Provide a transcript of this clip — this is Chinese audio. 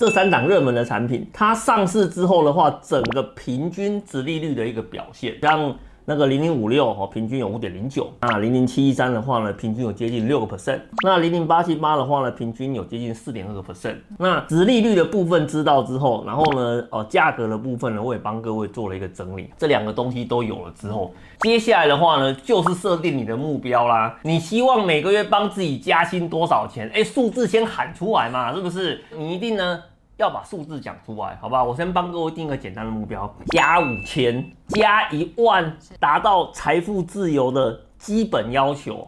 这三档热门的产品，它上市之后的话，整个平均值利率的一个表现，像。那个零零五六哦，平均有五点零九。那零零七一三的话呢，平均有接近六个 percent。那零零八七八的话呢，平均有接近四点二个 percent。那值利率的部分知道之后，然后呢，哦，价格的部分呢，我也帮各位做了一个整理。这两个东西都有了之后，接下来的话呢，就是设定你的目标啦。你希望每个月帮自己加薪多少钱？哎，数字先喊出来嘛，是不是？你一定呢？要把数字讲出来，好吧？我先帮各位定个简单的目标：加五千，加一万，达到财富自由的基本要求。